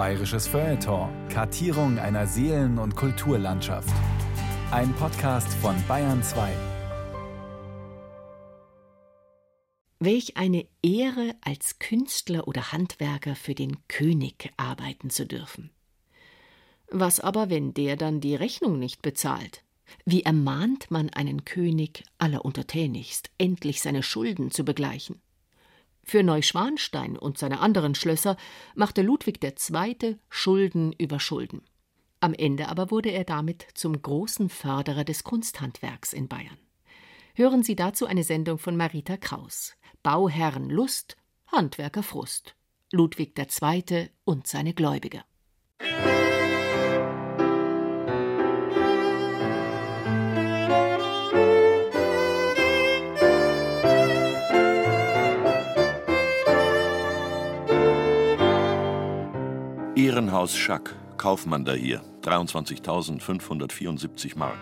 Bayerisches Feuilleton. Kartierung einer Seelen- und Kulturlandschaft. Ein Podcast von Bayern 2. Welch eine Ehre, als Künstler oder Handwerker für den König arbeiten zu dürfen. Was aber, wenn der dann die Rechnung nicht bezahlt? Wie ermahnt man einen König alleruntertänigst, endlich seine Schulden zu begleichen? Für Neuschwanstein und seine anderen Schlösser machte Ludwig II. Schulden über Schulden. Am Ende aber wurde er damit zum großen Förderer des Kunsthandwerks in Bayern. Hören Sie dazu eine Sendung von Marita Kraus. Bauherren Lust, Handwerker Frust. Ludwig II. und seine Gläubiger. Ehrenhaus Schack, Kaufmann da hier, 23.574 Mark.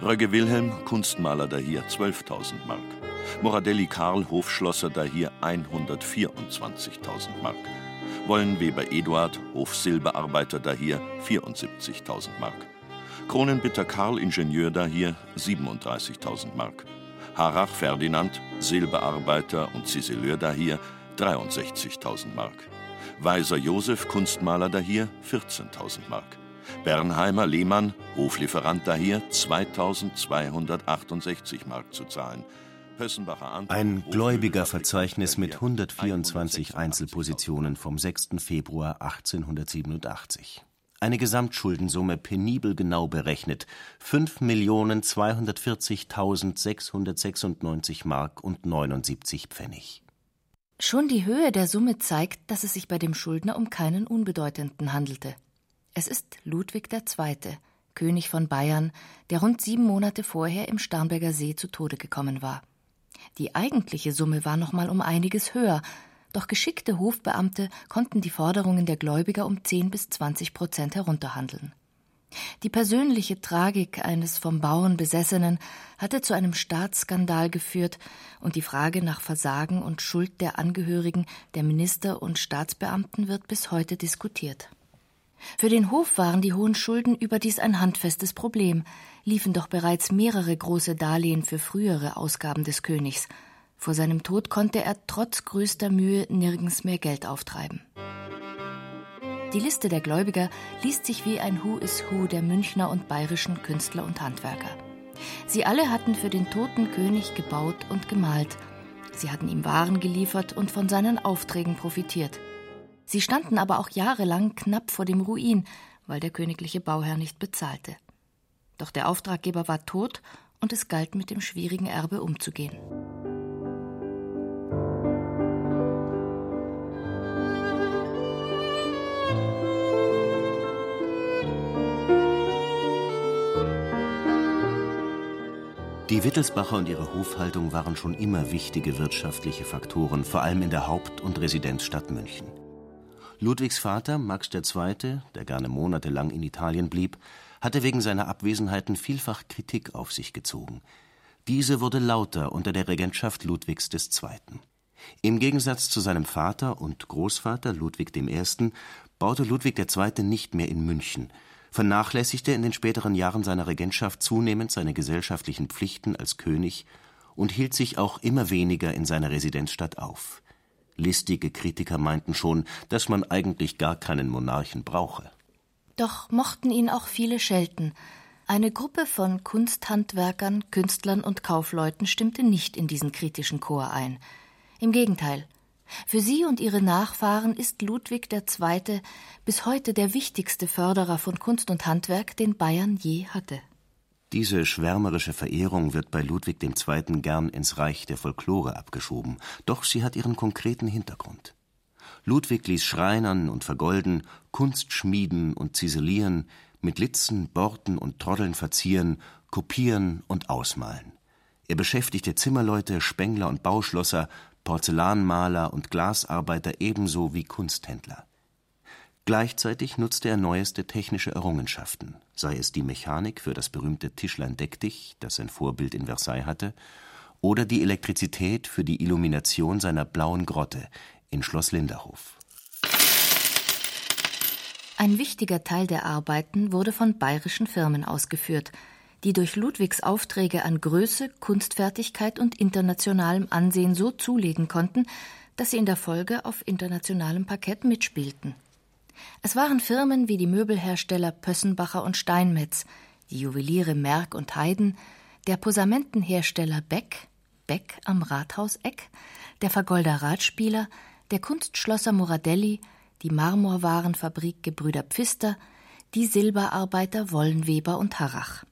Rögge Wilhelm, Kunstmaler da hier, 12.000 Mark. Moradelli Karl, Hofschlosser da hier, 124.000 Mark. Wollenweber Eduard, Hofsilberarbeiter da hier, 74.000 Mark. Kronenbitter Karl, Ingenieur da hier, 37.000 Mark. Harrach Ferdinand, Silberarbeiter und Ziseleur da hier, 63.000 Mark. Weiser Josef, Kunstmaler dahier, 14.000 Mark. Bernheimer Lehmann, Hoflieferant dahier, 2.268 Mark zu zahlen. Ein Gläubigerverzeichnis mit 124 Einzelpositionen vom 6. Februar 1887. Eine Gesamtschuldensumme penibel genau berechnet 5.240.696 Mark und 79 Pfennig. Schon die Höhe der Summe zeigt, dass es sich bei dem Schuldner um keinen Unbedeutenden handelte. Es ist Ludwig II., König von Bayern, der rund sieben Monate vorher im Starnberger See zu Tode gekommen war. Die eigentliche Summe war noch mal um einiges höher, doch geschickte Hofbeamte konnten die Forderungen der Gläubiger um zehn bis zwanzig Prozent herunterhandeln. Die persönliche Tragik eines vom Bauern Besessenen hatte zu einem Staatsskandal geführt, und die Frage nach Versagen und Schuld der Angehörigen der Minister und Staatsbeamten wird bis heute diskutiert. Für den Hof waren die hohen Schulden überdies ein handfestes Problem, liefen doch bereits mehrere große Darlehen für frühere Ausgaben des Königs. Vor seinem Tod konnte er trotz größter Mühe nirgends mehr Geld auftreiben. Die Liste der Gläubiger liest sich wie ein Who is Who der Münchner und bayerischen Künstler und Handwerker. Sie alle hatten für den toten König gebaut und gemalt. Sie hatten ihm Waren geliefert und von seinen Aufträgen profitiert. Sie standen aber auch jahrelang knapp vor dem Ruin, weil der königliche Bauherr nicht bezahlte. Doch der Auftraggeber war tot und es galt mit dem schwierigen Erbe umzugehen. Die Wittelsbacher und ihre Hofhaltung waren schon immer wichtige wirtschaftliche Faktoren, vor allem in der Haupt- und Residenzstadt München. Ludwigs Vater, Max II., der gerne monatelang in Italien blieb, hatte wegen seiner Abwesenheiten vielfach Kritik auf sich gezogen. Diese wurde lauter unter der Regentschaft Ludwigs II. Im Gegensatz zu seinem Vater und Großvater Ludwig I. baute Ludwig II. nicht mehr in München, vernachlässigte in den späteren Jahren seiner Regentschaft zunehmend seine gesellschaftlichen Pflichten als König und hielt sich auch immer weniger in seiner Residenzstadt auf. Listige Kritiker meinten schon, dass man eigentlich gar keinen Monarchen brauche. Doch mochten ihn auch viele schelten. Eine Gruppe von Kunsthandwerkern, Künstlern und Kaufleuten stimmte nicht in diesen kritischen Chor ein. Im Gegenteil, für sie und ihre Nachfahren ist Ludwig II. bis heute der wichtigste Förderer von Kunst und Handwerk, den Bayern je hatte. Diese schwärmerische Verehrung wird bei Ludwig II. gern ins Reich der Folklore abgeschoben, doch sie hat ihren konkreten Hintergrund. Ludwig ließ schreinern und vergolden, Kunst schmieden und ziselieren, mit Litzen, Borten und Troddeln verzieren, kopieren und ausmalen. Er beschäftigte Zimmerleute, Spengler und Bauschlosser, Porzellanmaler und Glasarbeiter ebenso wie Kunsthändler. Gleichzeitig nutzte er neueste technische Errungenschaften, sei es die Mechanik für das berühmte Tischlein deck dich, das sein Vorbild in Versailles hatte, oder die Elektrizität für die Illumination seiner blauen Grotte in Schloss Linderhof. Ein wichtiger Teil der Arbeiten wurde von bayerischen Firmen ausgeführt, die durch Ludwigs Aufträge an Größe, Kunstfertigkeit und internationalem Ansehen so zulegen konnten, dass sie in der Folge auf internationalem Parkett mitspielten. Es waren Firmen wie die Möbelhersteller Pössenbacher und Steinmetz, die Juweliere Merck und Heiden, der Posamentenhersteller Beck, Beck am Rathauseck, der Vergolder Radspieler, der Kunstschlosser Moradelli, die Marmorwarenfabrik Gebrüder Pfister, die Silberarbeiter Wollenweber und Harrach.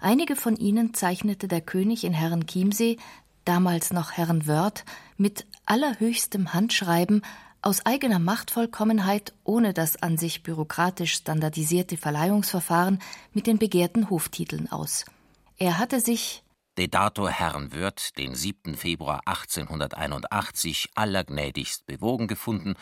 Einige von ihnen zeichnete der König in Herrenchiemsee, damals noch Herrenwörth, mit allerhöchstem Handschreiben aus eigener Machtvollkommenheit, ohne das an sich bürokratisch standardisierte Verleihungsverfahren mit den begehrten Hoftiteln aus. Er hatte sich De dato Herrenwörth den 7. Februar 1881 allergnädigst bewogen gefunden,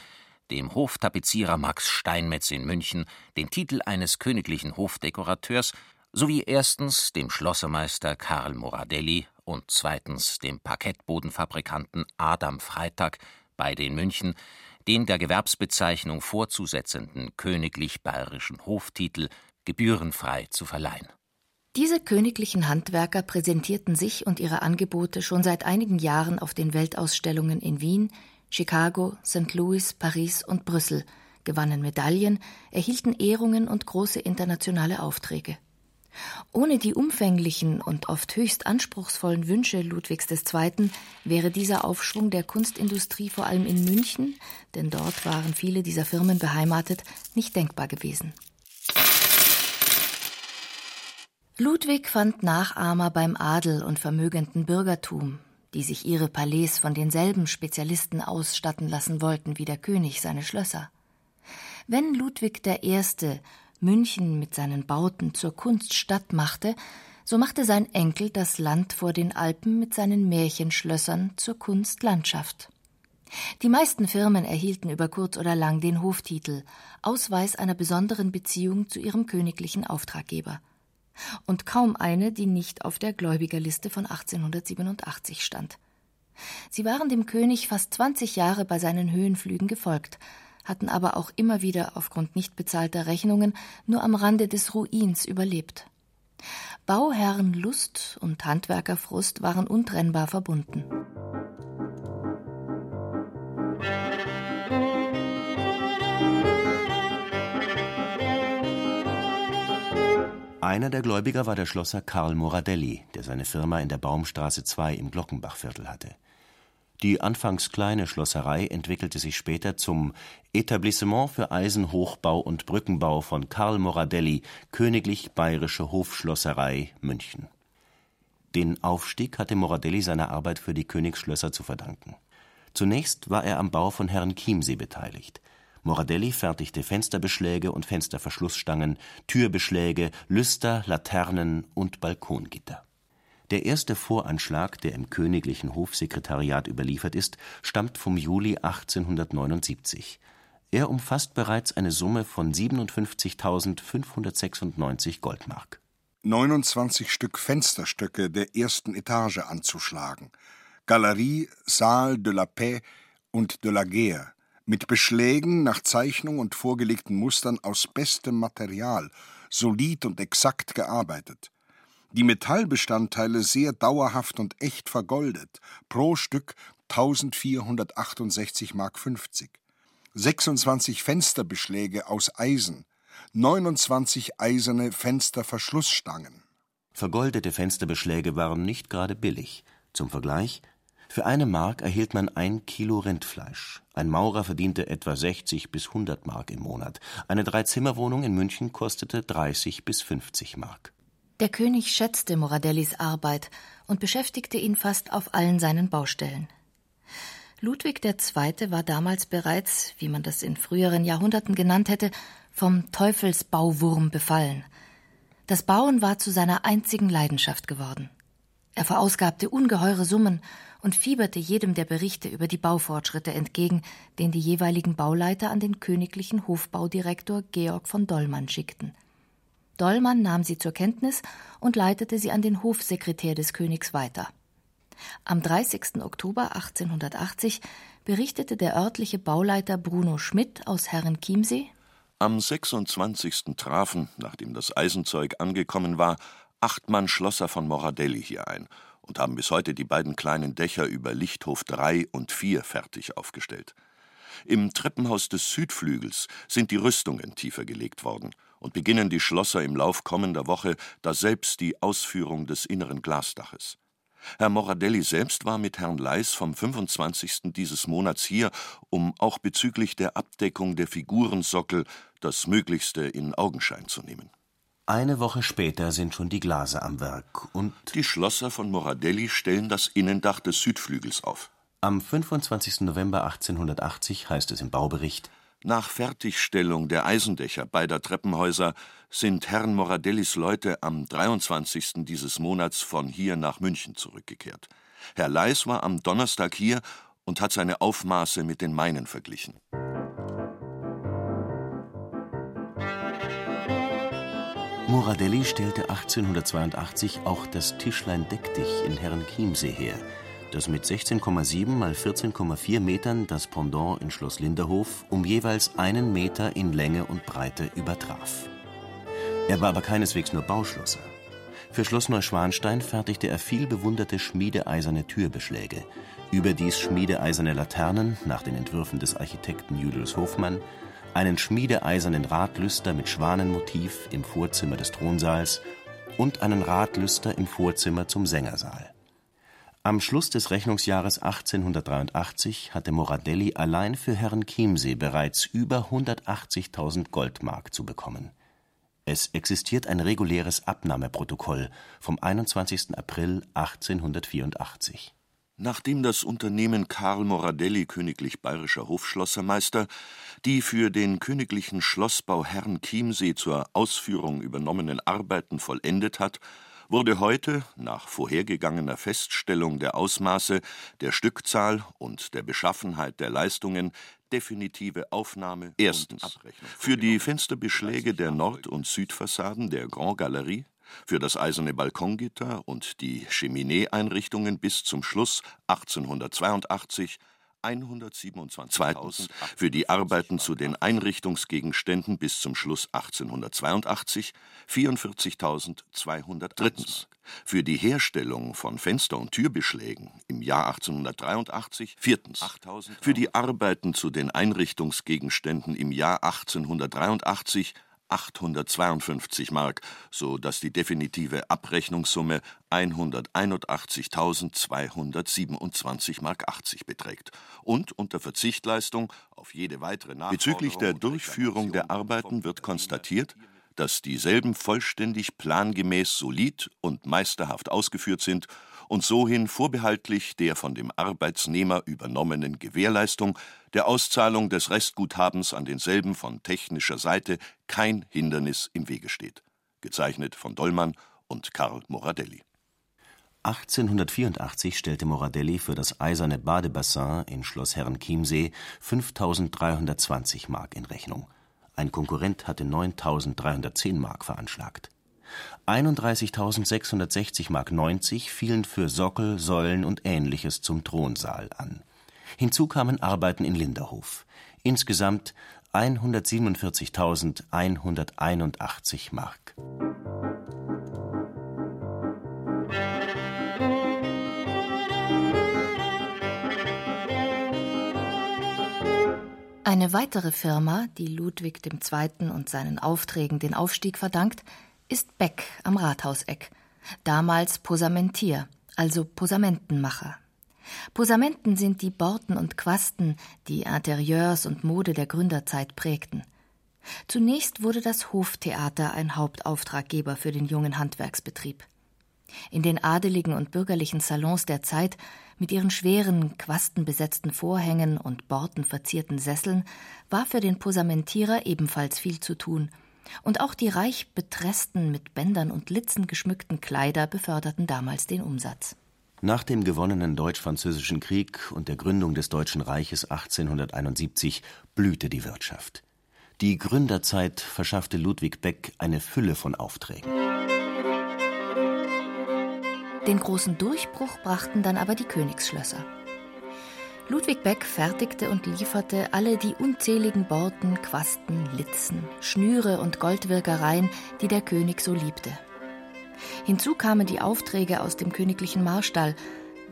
dem Hoftapezierer Max Steinmetz in München den Titel eines königlichen Hofdekorateurs sowie erstens dem Schlossermeister Karl Moradelli und zweitens dem Parkettbodenfabrikanten Adam Freitag, beide in München, den der Gewerbsbezeichnung vorzusetzenden königlich bayerischen Hoftitel gebührenfrei zu verleihen. Diese königlichen Handwerker präsentierten sich und ihre Angebote schon seit einigen Jahren auf den Weltausstellungen in Wien, Chicago, St. Louis, Paris und Brüssel, gewannen Medaillen, erhielten Ehrungen und große internationale Aufträge. Ohne die umfänglichen und oft höchst anspruchsvollen Wünsche Ludwigs II. wäre dieser Aufschwung der Kunstindustrie vor allem in München, denn dort waren viele dieser Firmen beheimatet, nicht denkbar gewesen. Ludwig fand Nachahmer beim Adel und vermögenden Bürgertum, die sich ihre Palais von denselben Spezialisten ausstatten lassen wollten wie der König seine Schlösser. Wenn Ludwig I. München mit seinen Bauten zur Kunststadt machte, so machte sein Enkel das Land vor den Alpen mit seinen Märchenschlössern zur Kunstlandschaft. Die meisten Firmen erhielten über kurz oder lang den Hoftitel, Ausweis einer besonderen Beziehung zu ihrem königlichen Auftraggeber. Und kaum eine, die nicht auf der Gläubigerliste von 1887 stand. Sie waren dem König fast 20 Jahre bei seinen Höhenflügen gefolgt, hatten aber auch immer wieder aufgrund nicht bezahlter Rechnungen nur am Rande des Ruins überlebt. Bauherrenlust und Handwerkerfrust waren untrennbar verbunden. Einer der Gläubiger war der Schlosser Karl Moradelli, der seine Firma in der Baumstraße 2 im Glockenbachviertel hatte. Die anfangs kleine Schlosserei entwickelte sich später zum Etablissement für Eisenhochbau und Brückenbau von Karl Moradelli, Königlich Bayerische Hofschlosserei, München. Den Aufstieg hatte Moradelli seiner Arbeit für die Königsschlösser zu verdanken. Zunächst war er am Bau von Herrenchiemsee beteiligt. Moradelli fertigte Fensterbeschläge und Fensterverschlussstangen, Türbeschläge, Lüster, Laternen und Balkongitter der erste Voranschlag, der im Königlichen Hofsekretariat überliefert ist, stammt vom Juli 1879. Er umfasst bereits eine Summe von 57.596 Goldmark. 29 Stück Fensterstöcke der ersten Etage anzuschlagen. Galerie, Saal de la Paix und de la Guerre mit Beschlägen nach Zeichnung und vorgelegten Mustern aus bestem Material, solid und exakt gearbeitet die Metallbestandteile sehr dauerhaft und echt vergoldet, pro Stück 1468 Mark 50. 26 Fensterbeschläge aus Eisen, 29 eiserne Fensterverschlussstangen. Vergoldete Fensterbeschläge waren nicht gerade billig. Zum Vergleich: Für eine Mark erhielt man ein Kilo Rindfleisch. Ein Maurer verdiente etwa 60 bis 100 Mark im Monat. Eine Dreizimmerwohnung in München kostete 30 bis 50 Mark. Der König schätzte Moradellis Arbeit und beschäftigte ihn fast auf allen seinen Baustellen. Ludwig II. war damals bereits, wie man das in früheren Jahrhunderten genannt hätte, vom Teufelsbauwurm befallen. Das Bauen war zu seiner einzigen Leidenschaft geworden. Er verausgabte ungeheure Summen und fieberte jedem der Berichte über die Baufortschritte entgegen, den die jeweiligen Bauleiter an den königlichen Hofbaudirektor Georg von Dollmann schickten. Dollmann nahm sie zur Kenntnis und leitete sie an den Hofsekretär des Königs weiter. Am 30. Oktober 1880 berichtete der örtliche Bauleiter Bruno Schmidt aus Herrenchiemsee Am 26. trafen, nachdem das Eisenzeug angekommen war, acht Mann Schlosser von Moradelli hier ein und haben bis heute die beiden kleinen Dächer über Lichthof 3 und 4 fertig aufgestellt. Im Treppenhaus des Südflügels sind die Rüstungen tiefer gelegt worden und beginnen die Schlosser im Lauf kommender Woche daselbst die Ausführung des inneren Glasdaches. Herr Moradelli selbst war mit Herrn Leis vom 25. dieses Monats hier, um auch bezüglich der Abdeckung der Figurensockel das Möglichste in Augenschein zu nehmen. Eine Woche später sind schon die Glase am Werk und Die Schlosser von Moradelli stellen das Innendach des Südflügels auf. am 25. November 1880 heißt es im Baubericht Nach Fertigstellung der Eisendächer beider Treppenhäuser sind Herrn Moradellis Leute am 23. dieses Monats von hier nach München zurückgekehrt. Herr Leis war am Donnerstag hier und hat seine Aufmaße mit den meinen verglichen. Moradelli stellte 1882 auch das Tischlein Deck dich in Herrenchiemsee her, das mit 16,7 mal 14,4 Metern das Pendant in Schloss Linderhof um jeweils einen Meter in Länge und Breite übertraf. Er war aber keineswegs nur Bauschlosser. Für Schloss Neuschwanstein fertigte er viel bewunderte schmiedeeiserne Türbeschläge, überdies schmiedeeiserne Laternen nach den Entwürfen des Architekten Julius Hofmann, einen schmiedeeisernen Radlüster mit Schwanenmotiv im Vorzimmer des Thronsaals und einen Radlüster im Vorzimmer zum Sängersaal. Am Schluss des Rechnungsjahres 1883 hatte Moradelli allein für Herrn Chiemsee bereits über 180.000 Goldmark zu bekommen. Es existiert ein reguläres Abnahmeprotokoll vom 21. April 1884. Nachdem das Unternehmen Karl Moradelli königlich bayerischer Hofschlossermeister die für den königlichen Schlossbau Herrn Chiemsee zur Ausführung übernommenen Arbeiten vollendet hat, wurde heute, nach vorhergegangener Feststellung der Ausmaße, der Stückzahl und der Beschaffenheit der Leistungen definitive Aufnahme Erstens. Für die Fensterbeschläge der Nord- und Südfassaden der Grand Galerie, für das eiserne Balkongitter und die Cheminee-Einrichtungen bis zum Schluss 1882 127.000, für die Arbeiten zu den Einrichtungsgegenständen bis zum Schluss 1882 44.200. Drittens. Für die Herstellung von Fenster- und Türbeschlägen im Jahr 1883. Viertens. Für die Arbeiten zu den Einrichtungsgegenständen im Jahr 1883 852 Mark, so dass die definitive Abrechnungssumme 181.227 Mark 80 beträgt. Und unter Verzichtleistung auf jede weitere Nachforderung Bezüglich der Durchführung der Arbeiten wird konstatiert, dass dieselben vollständig plangemäß solid und meisterhaft ausgeführt sind und sohin vorbehaltlich der von dem Arbeitsnehmer übernommenen Gewährleistung der Auszahlung des Restguthabens an denselben von technischer Seite kein Hindernis im Wege steht. Gezeichnet von Dollmann und Karl Moradelli. 1884 stellte Moradelli für das eiserne Badebassin in Schloss Herrenchiemsee 5.320 Mark in Rechnung. Ein Konkurrent hatte 9.310 Mark veranschlagt. 31.660 Mark 90 fielen für Sockel, Säulen und Ähnliches zum Thronsaal an. Hinzu kamen Arbeiten in Linderhof. Insgesamt 147.181 Mark. Eine weitere Firma, die Ludwig II. und seinen Aufträgen den Aufstieg verdankt, ist Beck am Rathauseck, damals Posamentier, also Posamentenmacher. Posamenten sind die Borten und Quasten, die Interieurs und Mode der Gründerzeit prägten. Zunächst wurde das Hoftheater ein Hauptauftraggeber für den jungen Handwerksbetrieb. In den adeligen und bürgerlichen Salons der Zeit mit ihren schweren, quastenbesetzten Vorhängen und bortenverzierten Sesseln war für den Posamentierer ebenfalls viel zu tun, und auch die reich betressten, mit Bändern und Litzen geschmückten Kleider beförderten damals den Umsatz. Nach dem gewonnenen Deutsch-Französischen Krieg und der Gründung des Deutschen Reiches 1871 blühte die Wirtschaft. Die Gründerzeit verschaffte Ludwig Beck eine Fülle von Aufträgen. Den großen Durchbruch brachten dann aber die Königsschlösser. Ludwig Beck fertigte und lieferte alle die unzähligen Borten, Quasten, Litzen, Schnüre und Goldwirkereien, die der König so liebte. Hinzu kamen die Aufträge aus dem königlichen Marstall,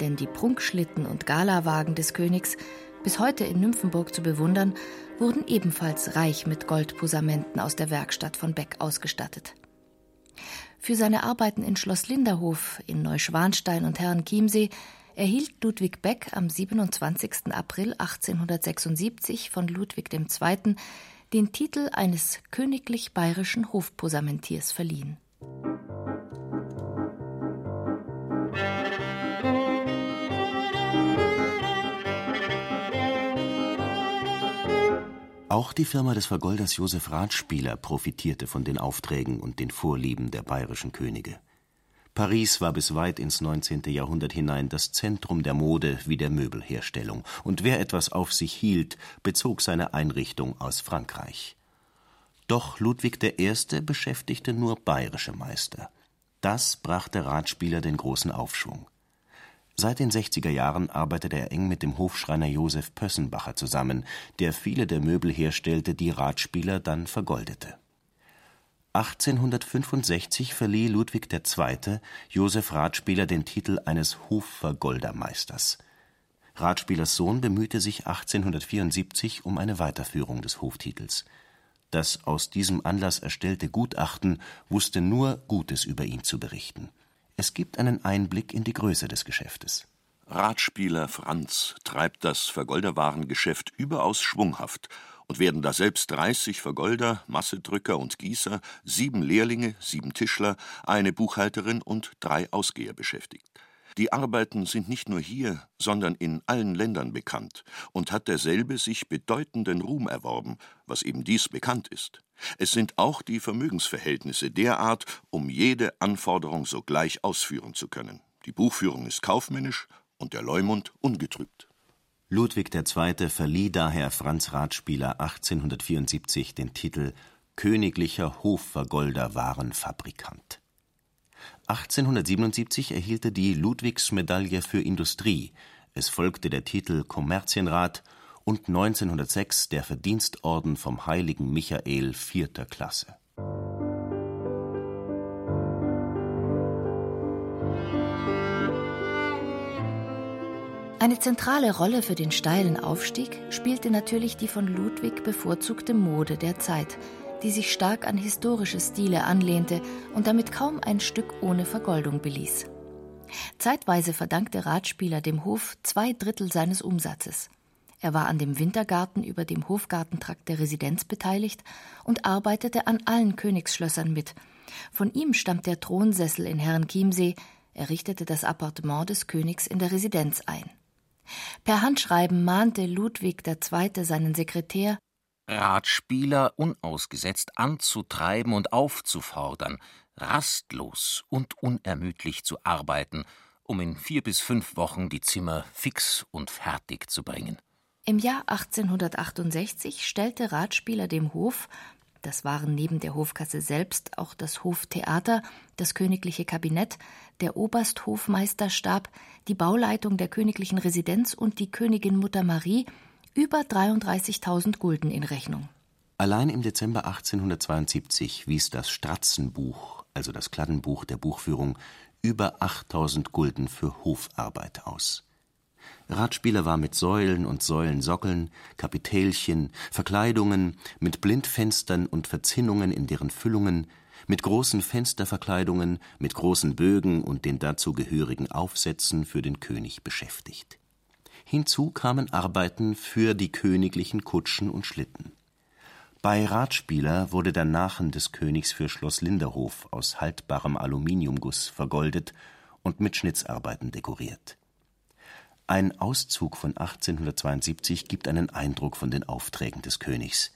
denn die Prunkschlitten und Galawagen des Königs, bis heute in Nymphenburg zu bewundern, wurden ebenfalls reich mit Goldposamenten aus der Werkstatt von Beck ausgestattet. Für seine Arbeiten in Schloss Linderhof, in Neuschwanstein und Herrenchiemsee erhielt Ludwig Beck am 27. April 1876 von Ludwig II. den Titel eines königlich bayerischen Hofposamentiers verliehen. Auch die Firma des Vergolders Josef Ratspieler profitierte von den Aufträgen und den Vorlieben der bayerischen Könige. Paris war bis weit ins 19. Jahrhundert hinein das Zentrum der Mode wie der Möbelherstellung, und wer etwas auf sich hielt, bezog seine Einrichtung aus Frankreich. Doch Ludwig I. beschäftigte nur bayerische Meister. Das brachte Ratspieler den großen Aufschwung. Seit den 60er Jahren arbeitete er eng mit dem Hofschreiner Josef Pössenbacher zusammen, der viele der Möbel herstellte, die Ratspieler dann vergoldete. 1865 verlieh Ludwig II. Josef Ratspieler den Titel eines Hofvergoldermeisters. Ratspielers Sohn bemühte sich 1874 um eine Weiterführung des Hoftitels. Das aus diesem Anlass erstellte Gutachten wusste nur Gutes über ihn zu berichten es gibt einen Einblick in die Größe des Geschäftes. Ratspieler Franz treibt das Vergolderwarengeschäft überaus schwunghaft und werden da selbst 30 Vergolder, Massedrücker und Gießer, sieben Lehrlinge, sieben Tischler, eine Buchhalterin und drei Ausgeher beschäftigt. Die Arbeiten sind nicht nur hier, sondern in allen Ländern bekannt und hat derselbe sich bedeutenden Ruhm erworben, was eben dies bekannt ist. Es sind auch die Vermögensverhältnisse derart, um jede Anforderung sogleich ausführen zu können. Die Buchführung ist kaufmännisch und der Leumund ungetrübt. Ludwig II. verlieh daher Franz Ratspieler 1874 den Titel Königlicher Hofvergolder Warenfabrikant. 1877 erhielt er die Ludwigsmedaille für Industrie, es folgte der Titel Kommerzienrat und 1906 der Verdienstorden vom heiligen Michael vierter Klasse. Eine zentrale Rolle für den steilen Aufstieg spielte natürlich die von Ludwig bevorzugte Mode der Zeit, die sich stark an historische Stile anlehnte und damit kaum ein Stück ohne Vergoldung beließ. Zeitweise verdankte Ratspieler dem Hof zwei Drittel seines Umsatzes. Er war an dem Wintergarten über dem Hofgartentrakt der Residenz beteiligt und arbeitete an allen Königsschlössern mit. Von ihm stammt der Thronsessel in Herrenchiemsee, er richtete das Appartement des Königs in der Residenz ein. Per Handschreiben mahnte Ludwig II. seinen Sekretär, Ratspieler unausgesetzt anzutreiben und aufzufordern, rastlos und unermüdlich zu arbeiten, um in vier bis fünf Wochen die Zimmer fix und fertig zu bringen. Im Jahr 1868 stellte Ratspieler dem Hof, das waren neben der Hofkasse selbst auch das Hoftheater, das königliche Kabinett, der Obersthofmeisterstab, die Bauleitung der königlichen Residenz und die Königin Mutter Marie über 33.000 Gulden in Rechnung. Allein im Dezember 1872 wies das Stratzenbuch, also das Kladdenbuch der Buchführung, über 8000 Gulden für Hofarbeit aus. Radspieler war mit Säulen und Säulensockeln, Kapitälchen, Verkleidungen, mit Blindfenstern und Verzinnungen in deren Füllungen, mit großen Fensterverkleidungen, mit großen Bögen und den dazu gehörigen Aufsätzen für den König beschäftigt. Hinzu kamen Arbeiten für die königlichen Kutschen und Schlitten. Bei Ratspieler wurde der Nachen des Königs für Schloss Linderhof aus haltbarem Aluminiumguss vergoldet und mit Schnitzarbeiten dekoriert. Ein Auszug von 1872 gibt einen Eindruck von den Aufträgen des Königs.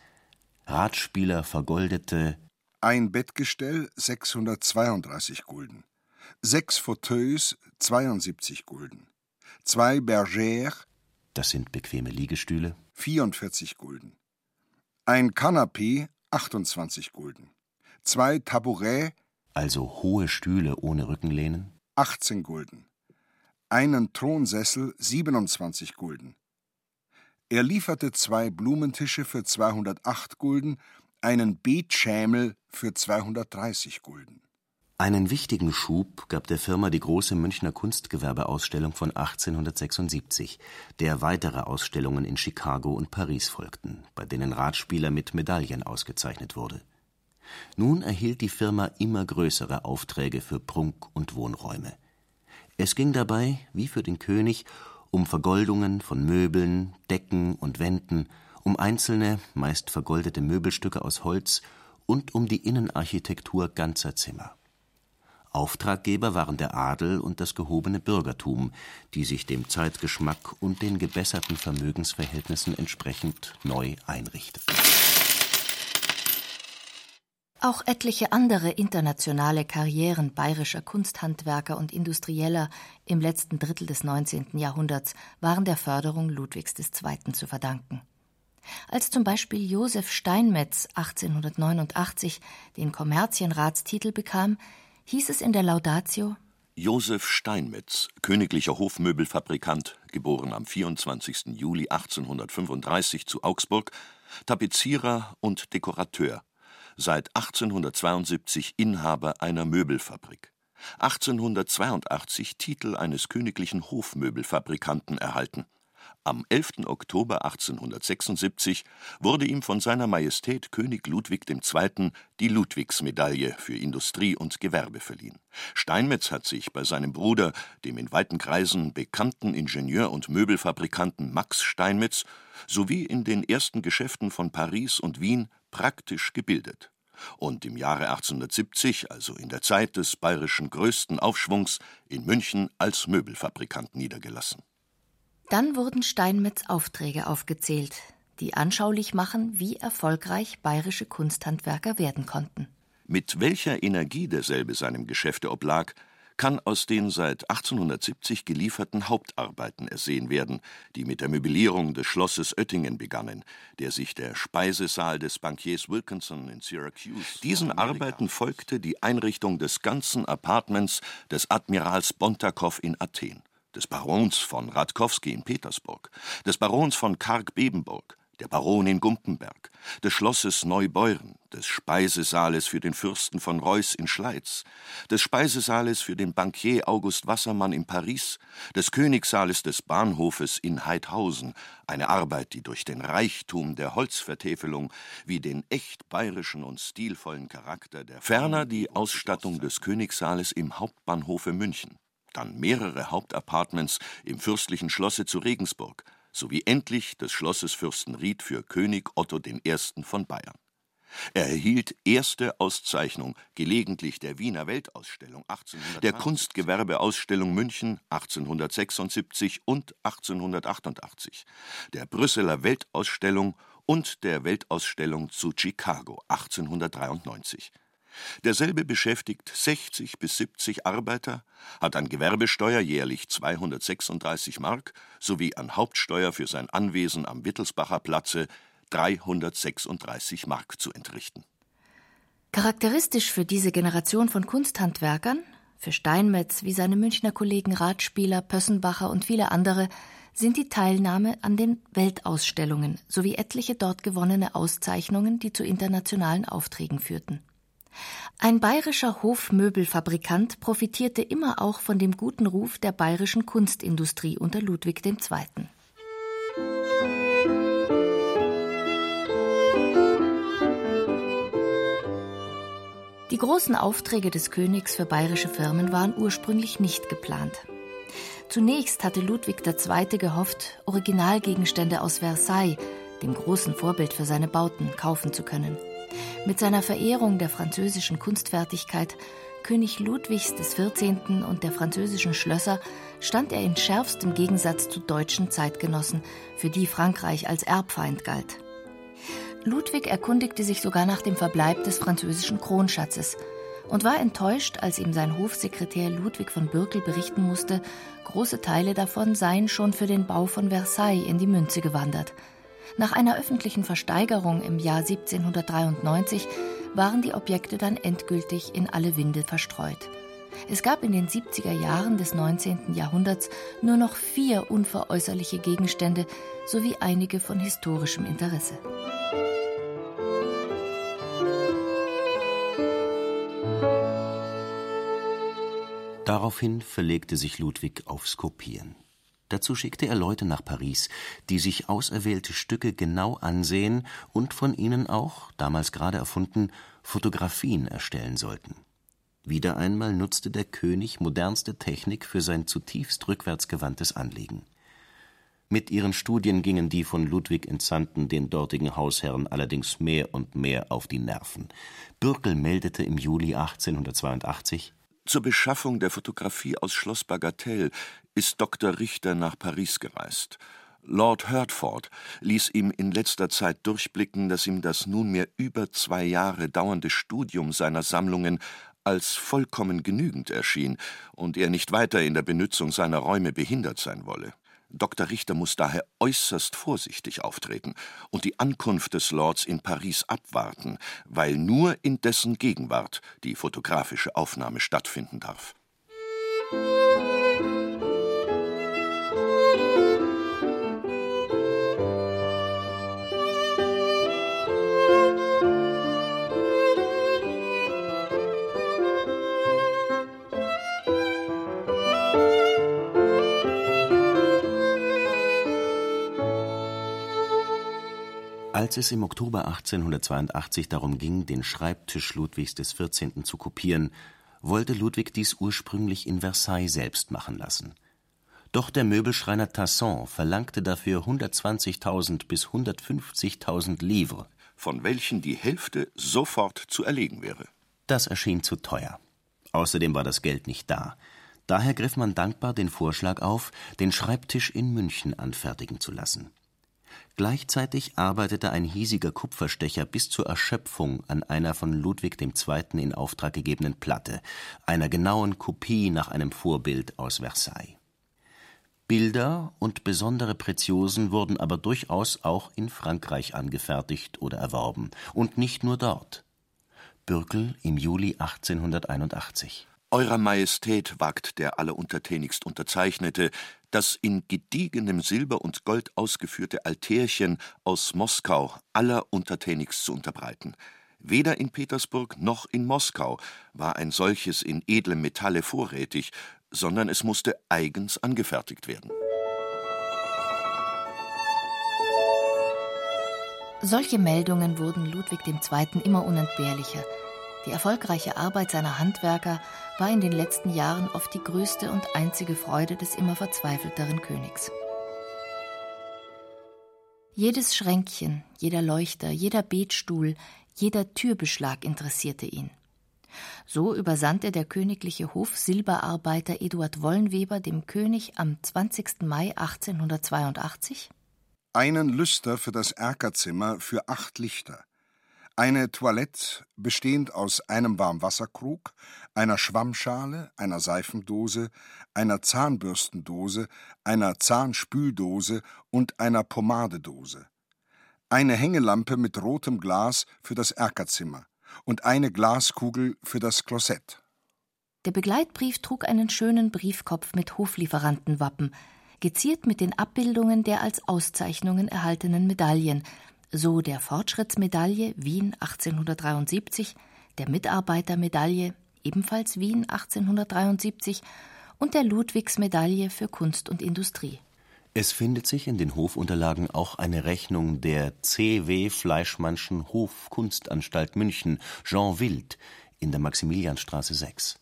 Ratspieler vergoldete ein Bettgestell 632 Gulden, sechs Fauteuils 72 Gulden, zwei Bergères, das sind bequeme Liegestühle, 44 Gulden, ein Kanapee, 28 Gulden, zwei Tabourets, also hohe Stühle ohne Rückenlehnen, 18 Gulden, einen Thronsessel, 27 Gulden, Er lieferte zwei Blumentische für 208 Gulden, einen Beetschämel für 230 Gulden. Einen wichtigen Schub gab der Firma die große Münchner Kunstgewerbeausstellung von 1876, der weitere Ausstellungen in Chicago und Paris folgten, bei denen Radspieler mit Medaillen ausgezeichnet wurde. Nun erhielt die Firma immer größere Aufträge für Prunk und Wohnräume. Es ging dabei, wie für den König, um Vergoldungen von Möbeln, Decken und Wänden, um einzelne, meist vergoldete Möbelstücke aus Holz und um die Innenarchitektur ganzer Zimmer. Auftraggeber waren der Adel und das gehobene Bürgertum, die sich dem Zeitgeschmack und den gebesserten Vermögensverhältnissen entsprechend neu einrichteten. Auch etliche andere internationale Karrieren bayerischer Kunsthandwerker und Industrieller im letzten Drittel des 19. Jahrhunderts waren der Förderung Ludwigs II. zu verdanken. Als zum Beispiel Josef Steinmetz 1889 den Kommerzienratstitel bekam, hieß es in der Laudatio Josef Steinmetz, königlicher Hofmöbelfabrikant, geboren am 24. Juli 1835 zu Augsburg, Tapezierer und Dekorateur, seit 1872 Inhaber einer Möbelfabrik, 1882 Titel eines königlichen Hofmöbelfabrikanten erhalten. Am 11. Oktober 1876 wurde ihm von seiner Majestät König Ludwig II. die Ludwigsmedaille für Industrie und Gewerbe verliehen. Steinmetz hat sich bei seinem Bruder, dem in weiten Kreisen bekannten Ingenieur und Möbelfabrikanten Max Steinmetz, sowie in den ersten Geschäften von Paris und Wien praktisch gebildet und im Jahre 1870, also in der Zeit des bayerischen größten Aufschwungs, in München als Möbelfabrikant niedergelassen. Dann wurden Steinmetz Aufträge aufgezählt, die anschaulich machen, wie erfolgreich bayerische Kunsthandwerker werden konnten. Mit welcher Energie derselbe seinem Geschäfte oblag, kann aus den seit 1870 gelieferten Hauptarbeiten ersehen werden, die mit der Möblierung des Schlosses Oettingen begannen, der sich der Speisesaal des Bankiers Wilkinson in Syracuse. Diesen Arbeiten folgte die Einrichtung des ganzen Apartments des Admirals Bontakow in Athen, des Barons von Radkowski in Petersburg, des Barons von Karg-Bebenburg, der Baronin Gumpenberg, des Schlosses Neubeuren, des Speisesaales für den Fürsten von Reuß in Schleiz, des Speisesaales für den Bankier August Wassermann in Paris, des Königssaales des Bahnhofes in Heidhausen, eine Arbeit, die durch den Reichtum der Holzvertäfelung wie den echt bayerischen und stilvollen Charakter der ferner die Ausstattung des Königssaales im Hauptbahnhofe München, dann mehrere Hauptapartments im fürstlichen Schlosse zu Regensburg, sowie endlich des Schlosses Fürstenried für König Otto I. von Bayern. Er erhielt erste Auszeichnung, gelegentlich der Wiener Weltausstellung 1820, der Kunstgewerbeausstellung München 1876 und 1888, der Brüsseler Weltausstellung und der Weltausstellung zu Chicago 1893. Derselbe beschäftigt 60 bis 70 Arbeiter, hat an Gewerbesteuer jährlich 236 Mark sowie an Hauptsteuer für sein Anwesen am Wittelsbacher Platze 336 Mark zu entrichten. Charakteristisch für diese Generation von Kunsthandwerkern, für Steinmetz wie seine Münchner Kollegen Ratspieler, Pössenbacher und viele andere, sind die Teilnahme an den Weltausstellungen sowie etliche dort gewonnene Auszeichnungen, die zu internationalen Aufträgen führten. Ein bayerischer Hofmöbelfabrikant profitierte immer auch von dem guten Ruf der bayerischen Kunstindustrie unter Ludwig II. Die großen Aufträge des Königs für bayerische Firmen waren ursprünglich nicht geplant. Zunächst hatte Ludwig II. gehofft, Originalgegenstände aus Versailles, dem großen Vorbild für seine Bauten, kaufen zu können. Mit seiner Verehrung der französischen Kunstfertigkeit König Ludwigs XIV. und der französischen Schlösser stand er in schärfstem Gegensatz zu deutschen Zeitgenossen, für die Frankreich als Erbfeind galt. Ludwig erkundigte sich sogar nach dem Verbleib des französischen Kronschatzes und war enttäuscht, als ihm sein Hofsekretär Ludwig von Birkel berichten musste, große Teile davon seien schon für den Bau von Versailles in die Münze gewandert – nach einer öffentlichen Versteigerung im Jahr 1793 waren die Objekte dann endgültig in alle Winde verstreut. Es gab in den 70er Jahren des 19. Jahrhunderts nur noch vier unveräußerliche Gegenstände sowie einige von historischem Interesse. Daraufhin verlegte sich Ludwig aufs Kopieren. Dazu schickte er Leute nach Paris, die sich auserwählte Stücke genau ansehen und von ihnen auch, damals gerade erfunden, Fotografien erstellen sollten. Wieder einmal nutzte der König modernste Technik für sein zutiefst rückwärtsgewandtes Anliegen. Mit ihren Studien gingen die von Ludwig Entsandten den dortigen Hausherren allerdings mehr und mehr auf die Nerven. Bürkel meldete im Juli 1882 Zur Beschaffung der Fotografie aus Schloss Bagatelle ist Dr. Richter nach Paris gereist. Lord Hertford ließ ihm in letzter Zeit durchblicken, dass ihm das nunmehr über zwei Jahre dauernde Studium seiner Sammlungen als vollkommen genügend erschien und er nicht weiter in der Benützung seiner Räume behindert sein wolle. Dr. Richter muss daher äußerst vorsichtig auftreten und die Ankunft des Lords in Paris abwarten, weil nur in dessen Gegenwart die fotografische Aufnahme stattfinden darf. Als es im Oktober 1882 darum ging, den Schreibtisch Ludwigs XIV. zu kopieren, wollte Ludwig dies ursprünglich in Versailles selbst machen lassen. Doch der Möbelschreiner Tasson verlangte dafür 120.000 bis 150.000 Livres, von welchen die Hälfte sofort zu erlegen wäre. Das erschien zu teuer. Außerdem war das Geld nicht da. Daher griff man dankbar den Vorschlag auf, den Schreibtisch in München anfertigen zu lassen. Gleichzeitig arbeitete ein hiesiger Kupferstecher bis zur Erschöpfung an einer von Ludwig II. in Auftrag gegebenen Platte, einer genauen Kopie nach einem Vorbild aus Versailles. Bilder und besondere Preziosen wurden aber durchaus auch in Frankreich angefertigt oder erworben, und nicht nur dort. Bürkel im Juli 1881 Eurer Majestät wagt der alleruntertänigst Unterzeichnete, das in gediegenem Silber und Gold ausgeführte Altärchen aus Moskau alleruntertänigst zu unterbreiten. Weder in Petersburg noch in Moskau war ein solches in edlem Metalle vorrätig, sondern es musste eigens angefertigt werden. Solche Meldungen wurden Ludwig II. immer unentbehrlicher. Die erfolgreiche Arbeit seiner Handwerker war in den letzten Jahren oft die größte und einzige Freude des immer verzweifelteren Königs. Jedes Schränkchen, jeder Leuchter, jeder Betstuhl, jeder Türbeschlag interessierte ihn. So übersandte der königliche Hof-Silberarbeiter Eduard Wollenweber dem König am 20. Mai 1882 einen Lüster für das Erkerzimmer für acht Lichter, eine Toilette bestehend aus einem Warmwasserkrug, einer Schwammschale, einer Seifendose, einer Zahnbürstendose, einer Zahnspüldose und einer Pomadedose, eine Hängelampe mit rotem Glas für das Erkerzimmer und eine Glaskugel für das Klosett. Der Begleitbrief trug einen schönen Briefkopf mit Hoflieferantenwappen, geziert mit den Abbildungen der als Auszeichnungen erhaltenen Medaillen, so der Fortschrittsmedaille Wien 1873, der Mitarbeitermedaille ebenfalls Wien 1873 und der Ludwigsmedaille für Kunst und Industrie. Es findet sich in den Hofunterlagen auch eine Rechnung der C.W. Fleischmannschen Hofkunstanstalt München Jean Wild in der Maximilianstraße 6.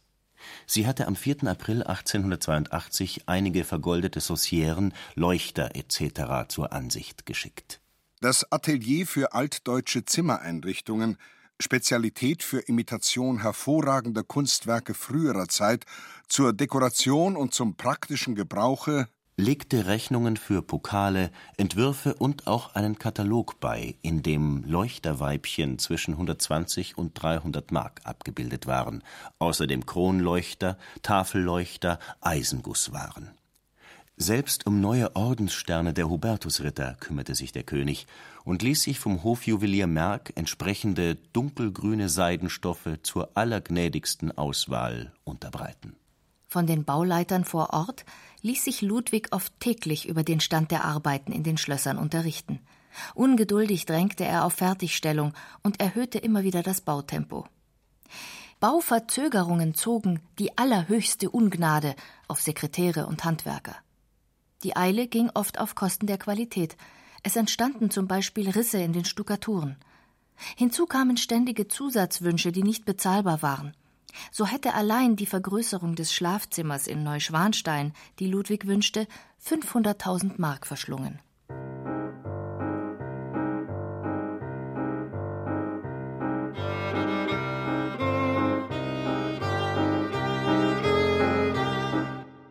Sie hatte am 4. April 1882 einige vergoldete Saucieren, Leuchter etc. zur Ansicht geschickt. Das Atelier für altdeutsche Zimmereinrichtungen, Spezialität für Imitation hervorragender Kunstwerke früherer Zeit, zur Dekoration und zum praktischen Gebrauche legte Rechnungen für Pokale, Entwürfe und auch einen Katalog bei, in dem Leuchterweibchen zwischen 120 und 300 Mark abgebildet waren, außerdem Kronleuchter, Tafelleuchter, Eisengusswaren. Selbst um neue Ordenssterne der Hubertusritter kümmerte sich der König und ließ sich vom Hofjuwelier Merck entsprechende dunkelgrüne Seidenstoffe zur allergnädigsten Auswahl unterbreiten. Von den Bauleitern vor Ort ließ sich Ludwig oft täglich über den Stand der Arbeiten in den Schlössern unterrichten. Ungeduldig drängte er auf Fertigstellung und erhöhte immer wieder das Bautempo. Bauverzögerungen zogen die allerhöchste Ungnade auf Sekretäre und Handwerker. Die Eile ging oft auf Kosten der Qualität. Es entstanden zum Beispiel Risse in den Stuckaturen. Hinzu kamen ständige Zusatzwünsche, die nicht bezahlbar waren. So hätte allein die Vergrößerung des Schlafzimmers in Neuschwanstein, die Ludwig wünschte, 500.000 Mark verschlungen.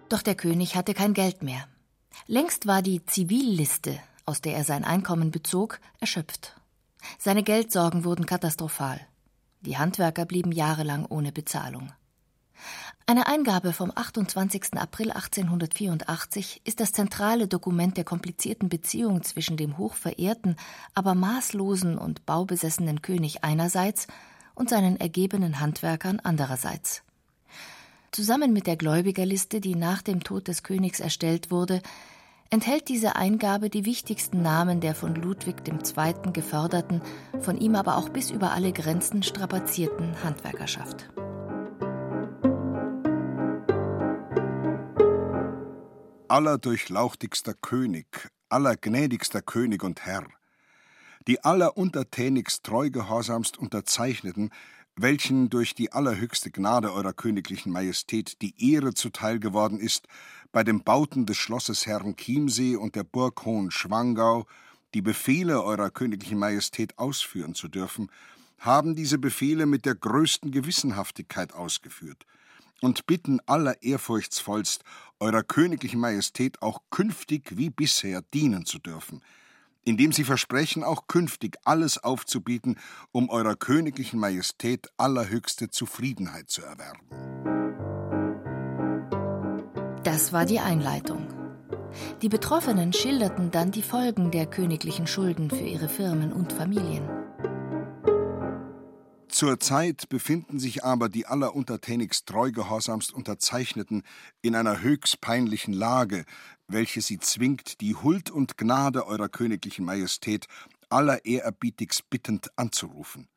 Doch der König hatte kein Geld mehr. Längst war die Zivilliste, aus der er sein Einkommen bezog, erschöpft. Seine Geldsorgen wurden katastrophal. Die Handwerker blieben jahrelang ohne Bezahlung. Eine Eingabe vom 28. April 1884 ist das zentrale Dokument der komplizierten Beziehung zwischen dem hochverehrten, aber maßlosen und baubesessenen König einerseits und seinen ergebenen Handwerkern andererseits. Zusammen mit der Gläubigerliste, die nach dem Tod des Königs erstellt wurde, enthält diese Eingabe die wichtigsten Namen der von Ludwig II. geförderten, von ihm aber auch bis über alle Grenzen strapazierten Handwerkerschaft. Allerdurchlauchtigster König, allergnädigster König und Herr, die alleruntertänigst treugehorsamst unterzeichneten, welchen durch die allerhöchste Gnade eurer königlichen Majestät die Ehre zuteil geworden ist, bei den Bauten des Schlosses Herrn Chiemsee und der Burg Hohenschwangau die Befehle eurer königlichen Majestät ausführen zu dürfen, haben diese Befehle mit der größten Gewissenhaftigkeit ausgeführt und bitten allerehrfurchtsvollst eurer königlichen Majestät auch künftig wie bisher dienen zu dürfen – indem sie versprechen, auch künftig alles aufzubieten, um eurer königlichen Majestät allerhöchste Zufriedenheit zu erwerben. Das war die Einleitung. Die Betroffenen schilderten dann die Folgen der königlichen Schulden für ihre Firmen und Familien. Zurzeit befinden sich aber die alleruntertänigst treugehorsamst Unterzeichneten in einer höchst peinlichen Lage, welche sie zwingt, die Huld und Gnade eurer königlichen Majestät aller ehrerbietigst bittend anzurufen.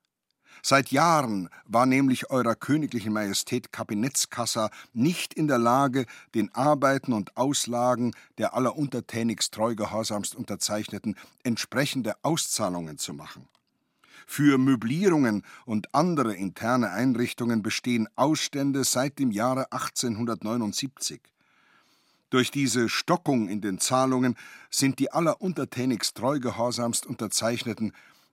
Seit Jahren war nämlich eurer königlichen Majestät Kabinettskassa nicht in der Lage, den Arbeiten und Auslagen der alleruntertänigst treugehorsamst Unterzeichneten entsprechende Auszahlungen zu machen. Für Möblierungen und andere interne Einrichtungen bestehen Ausstände seit dem Jahre 1879. Durch diese Stockung in den Zahlungen sind die alleruntertänigst treugehorsamst Unterzeichneten,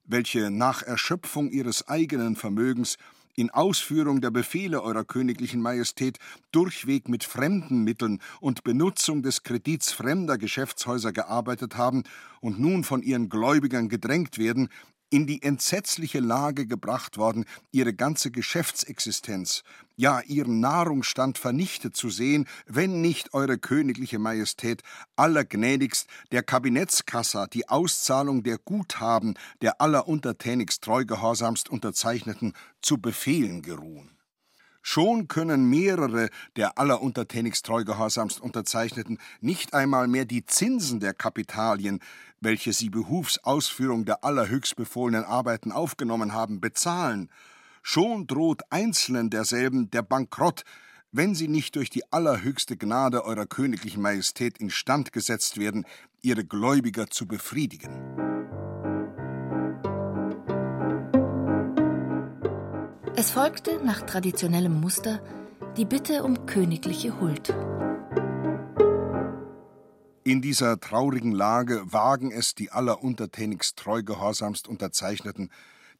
welche nach Erschöpfung ihres eigenen Vermögens in Ausführung der Befehle Eurer Königlichen Majestät durchweg mit fremden Mitteln und Benutzung des Kredits fremder Geschäftshäuser gearbeitet haben und nun von ihren Gläubigern gedrängt werden, in die entsetzliche Lage gebracht worden, ihre ganze Geschäftsexistenz, ja ihren Nahrungsstand vernichtet zu sehen, wenn nicht Eure Königliche Majestät allergnädigst der Kabinettskassa die Auszahlung der Guthaben der alleruntertänigst treugehorsamst Unterzeichneten zu befehlen geruhen. Schon können mehrere der alleruntertänigst treugehorsamst Unterzeichneten nicht einmal mehr die Zinsen der Kapitalien, welche sie behufs Ausführung der allerhöchst befohlenen Arbeiten aufgenommen haben, bezahlen. Schon droht einzelnen derselben der Bankrott, wenn sie nicht durch die allerhöchste Gnade Eurer Königlichen Majestät instand gesetzt werden, ihre Gläubiger zu befriedigen. Es folgte nach traditionellem Muster die Bitte um königliche Huld. In dieser traurigen Lage wagen es die alleruntertänigst treugehorsamst Unterzeichneten,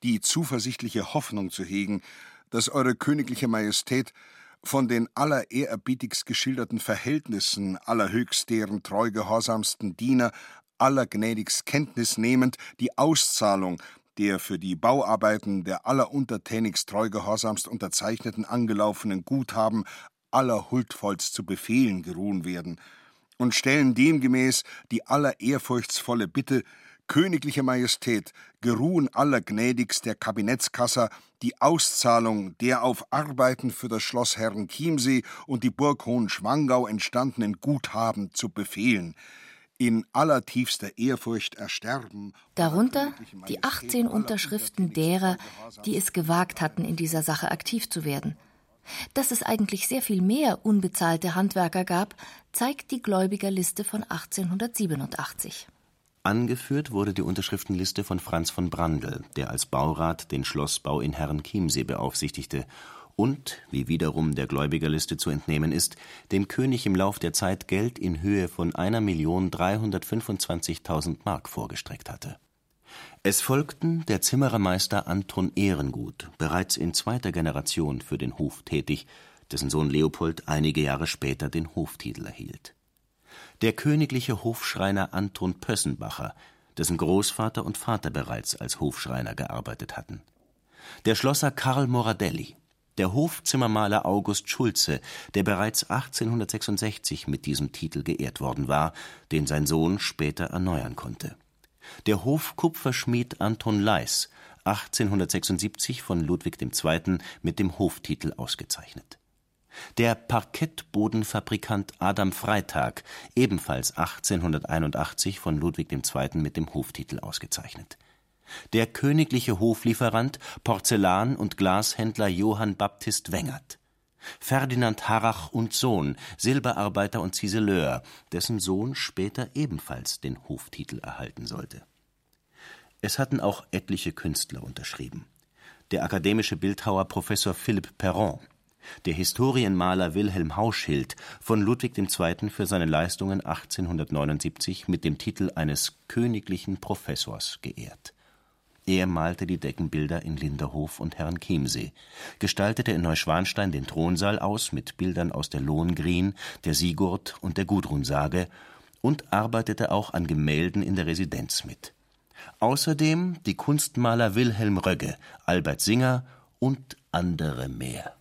die zuversichtliche Hoffnung zu hegen, dass Eure Königliche Majestät von den allerehrerbietigs geschilderten Verhältnissen allerhöchst deren treugehorsamsten Diener allergnädigst Kenntnis nehmend die Auszahlung der für die Bauarbeiten der alleruntertänigst treugehorsamst Unterzeichneten angelaufenen Guthaben allerhuldvollst zu befehlen geruhen werden – und stellen demgemäß die allerehrfurchtsvolle Bitte, Königliche Majestät, geruhen allergnädigst der Kabinettskasser die Auszahlung der auf Arbeiten für das Schloss Herrenchiemsee und die Burg Hohenschwangau entstandenen Guthaben zu befehlen, in allertiefster Ehrfurcht ersterben. Darunter die 18 Unterschriften derer, die es gewagt hatten, in dieser Sache aktiv zu werden. Dass es eigentlich sehr viel mehr unbezahlte Handwerker gab, zeigt die Gläubigerliste von 1887. Angeführt wurde die Unterschriftenliste von Franz von Brandl, der als Baurat den Schlossbau in Herrenchiemsee beaufsichtigte und, wie wiederum der Gläubigerliste zu entnehmen ist, dem König im Lauf der Zeit Geld in Höhe von 1.325.000 Mark vorgestreckt hatte. Es folgten der Zimmerermeister Anton Ehrengut, bereits in zweiter Generation für den Hof tätig, dessen Sohn Leopold einige Jahre später den Hoftitel erhielt. Der königliche Hofschreiner Anton Pössenbacher, dessen Großvater und Vater bereits als Hofschreiner gearbeitet hatten. Der Schlosser Karl Moradelli, der Hofzimmermaler August Schulze, der bereits 1866 mit diesem Titel geehrt worden war, den sein Sohn später erneuern konnte. Der Hofkupferschmied Anton Leis, 1876 von Ludwig II. mit dem Hoftitel ausgezeichnet. Der Parkettbodenfabrikant Adam Freitag, ebenfalls 1881 von Ludwig II. mit dem Hoftitel ausgezeichnet der königliche Hoflieferant, Porzellan- und Glashändler Johann Baptist Wengert, Ferdinand Harrach und Sohn, Silberarbeiter und Ziseleur, dessen Sohn später ebenfalls den Hoftitel erhalten sollte. Es hatten auch etliche Künstler unterschrieben. Der akademische Bildhauer Professor Philipp Perron, der Historienmaler Wilhelm Hauschild, von Ludwig II. für seine Leistungen 1879 mit dem Titel eines königlichen Professors geehrt er malte die Deckenbilder in Linderhof und Herrenchiemsee, gestaltete in Neuschwanstein den Thronsaal aus mit Bildern aus der Lohengrin, der Sigurd und der Gudrunsage und arbeitete auch an Gemälden in der Residenz mit. Außerdem die Kunstmaler Wilhelm Rögge, Albert Singer und andere mehr.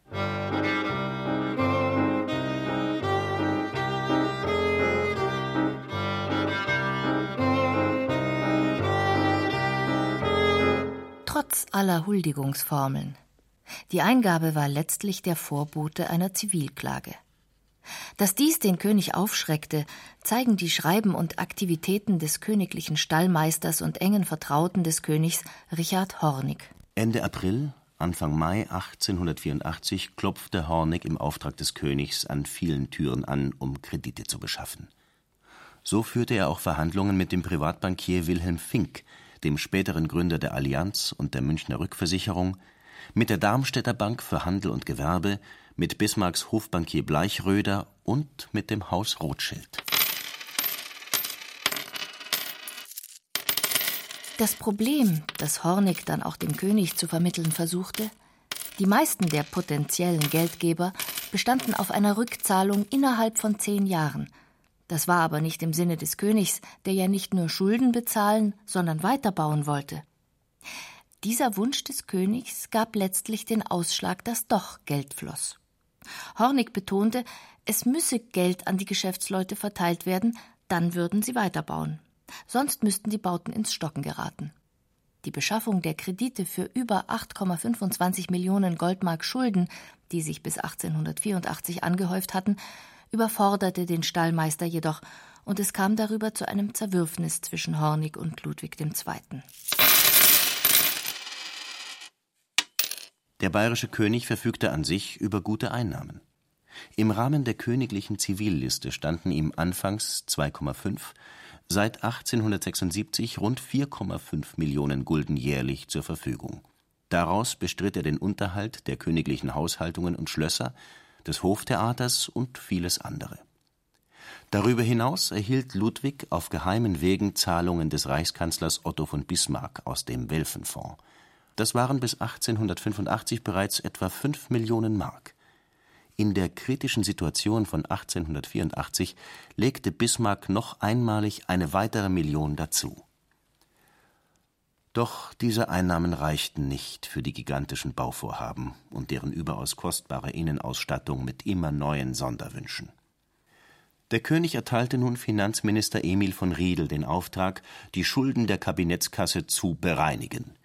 Trotz aller Huldigungsformeln. Die Eingabe war letztlich der Vorbote einer Zivilklage. Dass dies den König aufschreckte, zeigen die Schreiben und Aktivitäten des königlichen Stallmeisters und engen Vertrauten des Königs Richard Hornig. Ende April, Anfang Mai 1884 klopfte Hornig im Auftrag des Königs an vielen Türen an, um Kredite zu beschaffen. So führte er auch Verhandlungen mit dem Privatbankier Wilhelm Fink, dem späteren Gründer der Allianz und der Münchner Rückversicherung, mit der Darmstädter Bank für Handel und Gewerbe, mit Bismarcks Hofbankier Bleichröder und mit dem Haus Rothschild. Das Problem, das Hornig dann auch dem König zu vermitteln versuchte, die meisten der potenziellen Geldgeber bestanden auf einer Rückzahlung innerhalb von zehn Jahren – das war aber nicht im Sinne des Königs, der ja nicht nur Schulden bezahlen, sondern weiterbauen wollte. Dieser Wunsch des Königs gab letztlich den Ausschlag, dass doch Geld floss. Hornig betonte, es müsse Geld an die Geschäftsleute verteilt werden, dann würden sie weiterbauen. Sonst müssten die Bauten ins Stocken geraten. Die Beschaffung der Kredite für über 8,25 Millionen Goldmark Schulden, die sich bis 1884 angehäuft hatten, überforderte den Stallmeister jedoch, und es kam darüber zu einem Zerwürfnis zwischen Hornig und Ludwig II. Der bayerische König verfügte an sich über gute Einnahmen. Im Rahmen der königlichen Zivilliste standen ihm anfangs 2,5, seit 1876 rund 4,5 Millionen Gulden jährlich zur Verfügung. Daraus bestritt er den Unterhalt der königlichen Haushaltungen und Schlösser des Hoftheaters und vieles andere. Darüber hinaus erhielt Ludwig auf geheimen Wegen Zahlungen des Reichskanzlers Otto von Bismarck aus dem Welfenfonds. Das waren bis 1885 bereits etwa fünf Millionen Mark. In der kritischen Situation von 1884 legte Bismarck noch einmalig eine weitere Million dazu doch diese Einnahmen reichten nicht für die gigantischen Bauvorhaben und deren überaus kostbare Innenausstattung mit immer neuen Sonderwünschen. Der König erteilte nun Finanzminister Emil von Riedel den Auftrag, die Schulden der Kabinettskasse zu bereinigen.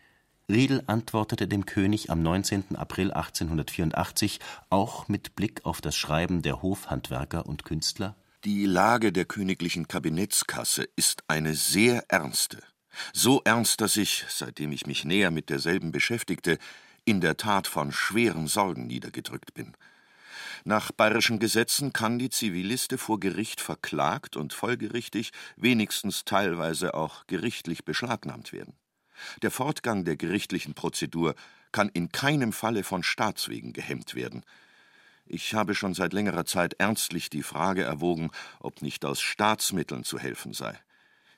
Riedel antwortete dem König am 19. April 1884 auch mit Blick auf das Schreiben der Hofhandwerker und Künstler Die Lage der königlichen Kabinettskasse ist eine sehr ernste. So ernst, dass ich, seitdem ich mich näher mit derselben beschäftigte, in der Tat von schweren Sorgen niedergedrückt bin. Nach bayerischen Gesetzen kann die Zivilliste vor Gericht verklagt und folgerichtig wenigstens teilweise auch gerichtlich beschlagnahmt werden. Der Fortgang der gerichtlichen Prozedur kann in keinem Falle von Staatswegen gehemmt werden. Ich habe schon seit längerer Zeit ernstlich die Frage erwogen, ob nicht aus Staatsmitteln zu helfen sei.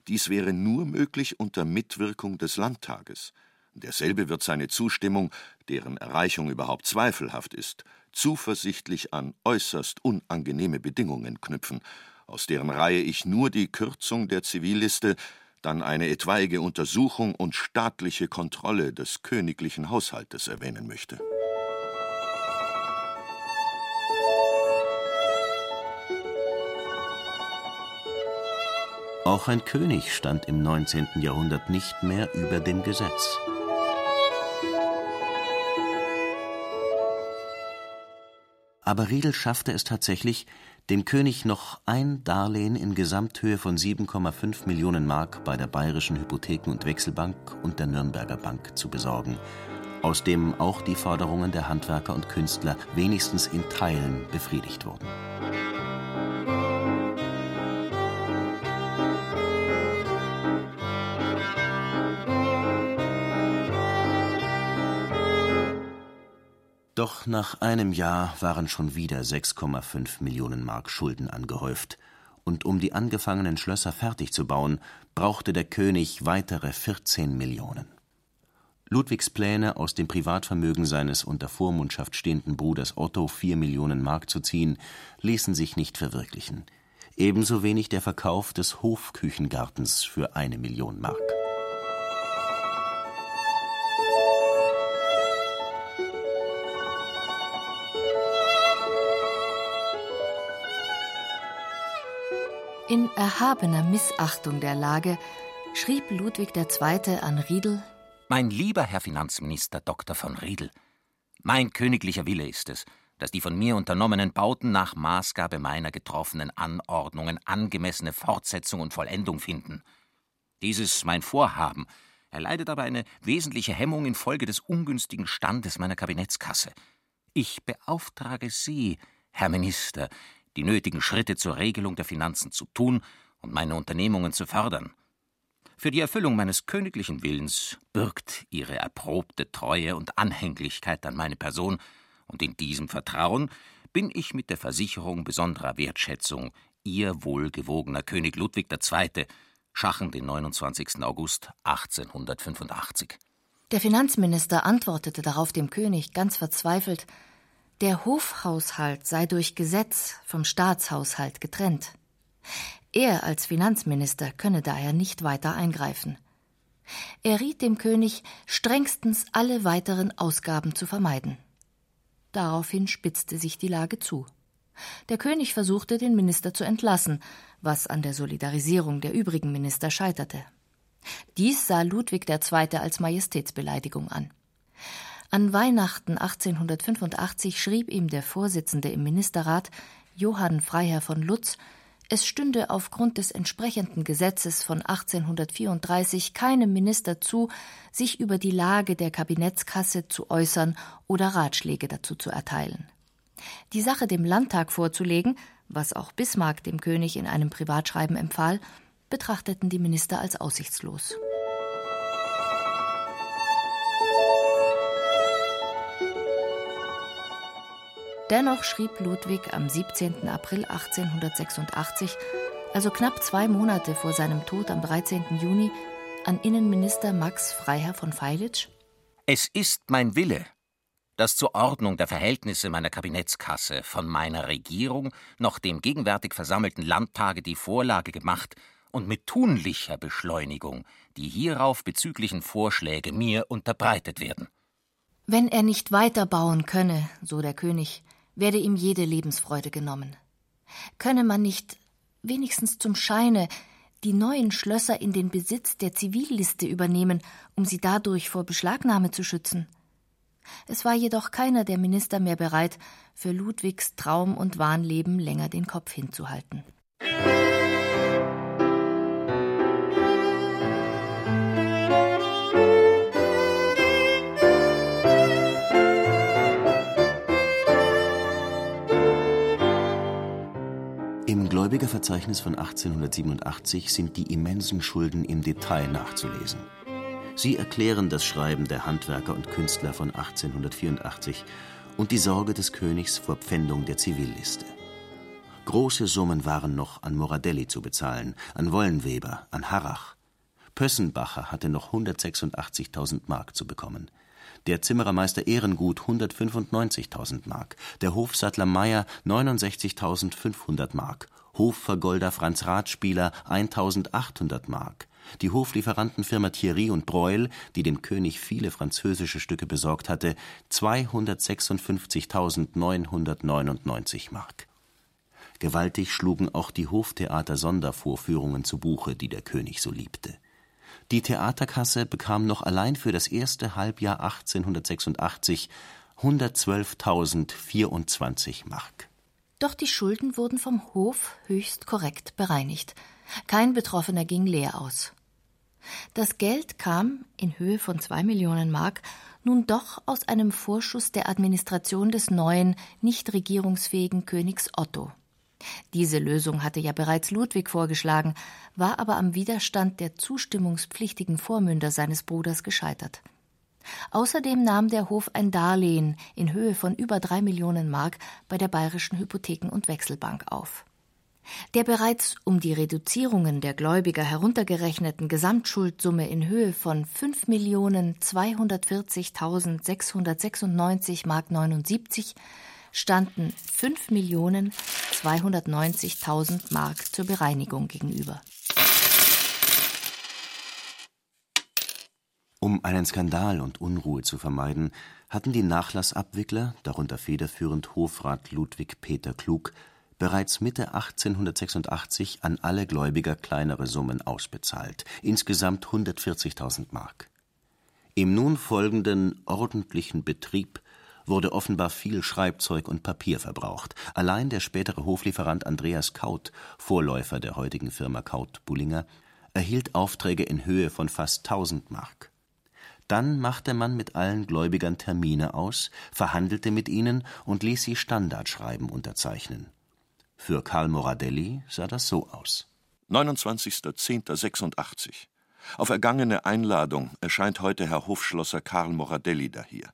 Dies wäre nur möglich unter Mitwirkung des Landtages. Derselbe wird seine Zustimmung, deren Erreichung überhaupt zweifelhaft ist, zuversichtlich an äußerst unangenehme Bedingungen knüpfen, aus deren Reihe ich nur die Kürzung der Zivilliste, dann eine etwaige Untersuchung und staatliche Kontrolle des königlichen Haushaltes erwähnen möchte. Auch ein König stand im 19. Jahrhundert nicht mehr über dem Gesetz. Aber Riedel schaffte es tatsächlich, dem König noch ein Darlehen in Gesamthöhe von 7,5 Millionen Mark bei der Bayerischen Hypotheken- und Wechselbank und der Nürnberger Bank zu besorgen, aus dem auch die Forderungen der Handwerker und Künstler wenigstens in Teilen befriedigt wurden. Doch nach einem Jahr waren schon wieder 6,5 Millionen Mark Schulden angehäuft, und um die angefangenen Schlösser fertig zu bauen, brauchte der König weitere 14 Millionen. Ludwigs Pläne, aus dem Privatvermögen seines unter Vormundschaft stehenden Bruders Otto vier Millionen Mark zu ziehen, ließen sich nicht verwirklichen. Ebenso wenig der Verkauf des Hofküchengartens für eine Million Mark. Erhabener Missachtung der Lage schrieb Ludwig II. an Riedel Mein lieber Herr Finanzminister Dr. von Riedel, mein königlicher Wille ist es, dass die von mir unternommenen Bauten nach Maßgabe meiner getroffenen Anordnungen angemessene Fortsetzung und Vollendung finden. Dieses mein Vorhaben erleidet aber eine wesentliche Hemmung infolge des ungünstigen Standes meiner Kabinettskasse. Ich beauftrage Sie, Herr Minister, die nötigen Schritte zur Regelung der Finanzen zu tun und meine Unternehmungen zu fördern. Für die Erfüllung meines königlichen Willens birgt Ihre erprobte Treue und Anhänglichkeit an meine Person, und in diesem Vertrauen bin ich mit der Versicherung besonderer Wertschätzung Ihr wohlgewogener König Ludwig II., Schachen den 29. August 1885. Der Finanzminister antwortete darauf dem König ganz verzweifelt, der Hofhaushalt sei durch Gesetz vom Staatshaushalt getrennt. Er als Finanzminister könne daher nicht weiter eingreifen. Er riet dem König, strengstens alle weiteren Ausgaben zu vermeiden. Daraufhin spitzte sich die Lage zu. Der König versuchte, den Minister zu entlassen, was an der Solidarisierung der übrigen Minister scheiterte. Dies sah Ludwig II. als Majestätsbeleidigung an. An Weihnachten 1885 schrieb ihm der Vorsitzende im Ministerrat, Johann Freiherr von Lutz, es stünde aufgrund des entsprechenden Gesetzes von 1834 keinem Minister zu, sich über die Lage der Kabinettskasse zu äußern oder Ratschläge dazu zu erteilen. Die Sache dem Landtag vorzulegen, was auch Bismarck dem König in einem Privatschreiben empfahl, betrachteten die Minister als aussichtslos. Dennoch schrieb Ludwig am 17. April 1886, also knapp zwei Monate vor seinem Tod am 13. Juni, an Innenminister Max Freiherr von Feilitsch: Es ist mein Wille, dass zur Ordnung der Verhältnisse meiner Kabinettskasse von meiner Regierung noch dem gegenwärtig versammelten Landtage die Vorlage gemacht und mit tunlicher Beschleunigung die hierauf bezüglichen Vorschläge mir unterbreitet werden. Wenn er nicht weiterbauen könne, so der König, werde ihm jede Lebensfreude genommen. Könne man nicht, wenigstens zum Scheine, die neuen Schlösser in den Besitz der Zivilliste übernehmen, um sie dadurch vor Beschlagnahme zu schützen. Es war jedoch keiner der Minister mehr bereit, für Ludwigs Traum und Wahnleben länger den Kopf hinzuhalten. Im Gläubigerverzeichnis von 1887 sind die immensen Schulden im Detail nachzulesen. Sie erklären das Schreiben der Handwerker und Künstler von 1884 und die Sorge des Königs vor Pfändung der Zivilliste. Große Summen waren noch an Moradelli zu bezahlen, an Wollenweber, an Harrach. Pössenbacher hatte noch 186.000 Mark zu bekommen. Der Zimmerermeister Ehrengut 195.000 Mark, der Hofsattler Meyer 69.500 Mark, Hofvergolder Franz Ratspieler 1.800 Mark, die Hoflieferantenfirma Thierry und Breuil, die dem König viele französische Stücke besorgt hatte, 256.999 Mark. Gewaltig schlugen auch die Hoftheater-Sondervorführungen zu Buche, die der König so liebte. Die Theaterkasse bekam noch allein für das erste Halbjahr 1886 112.024 Mark. Doch die Schulden wurden vom Hof höchst korrekt bereinigt. Kein Betroffener ging leer aus. Das Geld kam in Höhe von zwei Millionen Mark nun doch aus einem Vorschuss der Administration des neuen, nicht regierungsfähigen Königs Otto. Diese Lösung hatte ja bereits Ludwig vorgeschlagen, war aber am Widerstand der zustimmungspflichtigen Vormünder seines Bruders gescheitert. Außerdem nahm der Hof ein Darlehen in Höhe von über drei Millionen Mark bei der Bayerischen Hypotheken- und Wechselbank auf. Der bereits um die Reduzierungen der Gläubiger heruntergerechneten Gesamtschuldsumme in Höhe von 5.240.696 Mark 79 standen 5.290.000 Mark zur Bereinigung gegenüber. Um einen Skandal und Unruhe zu vermeiden, hatten die Nachlassabwickler, darunter federführend Hofrat Ludwig Peter Klug, bereits Mitte 1886 an alle Gläubiger kleinere Summen ausbezahlt, insgesamt 140.000 Mark. Im nun folgenden ordentlichen Betrieb wurde offenbar viel Schreibzeug und Papier verbraucht. Allein der spätere Hoflieferant Andreas Kaut, Vorläufer der heutigen Firma Kaut-Bullinger, erhielt Aufträge in Höhe von fast 1000 Mark. Dann machte man mit allen Gläubigern Termine aus, verhandelte mit ihnen und ließ sie Standardschreiben unterzeichnen. Für Karl Moradelli sah das so aus. 29.10.86. Auf ergangene Einladung erscheint heute Herr Hofschlosser Karl Moradelli dahier.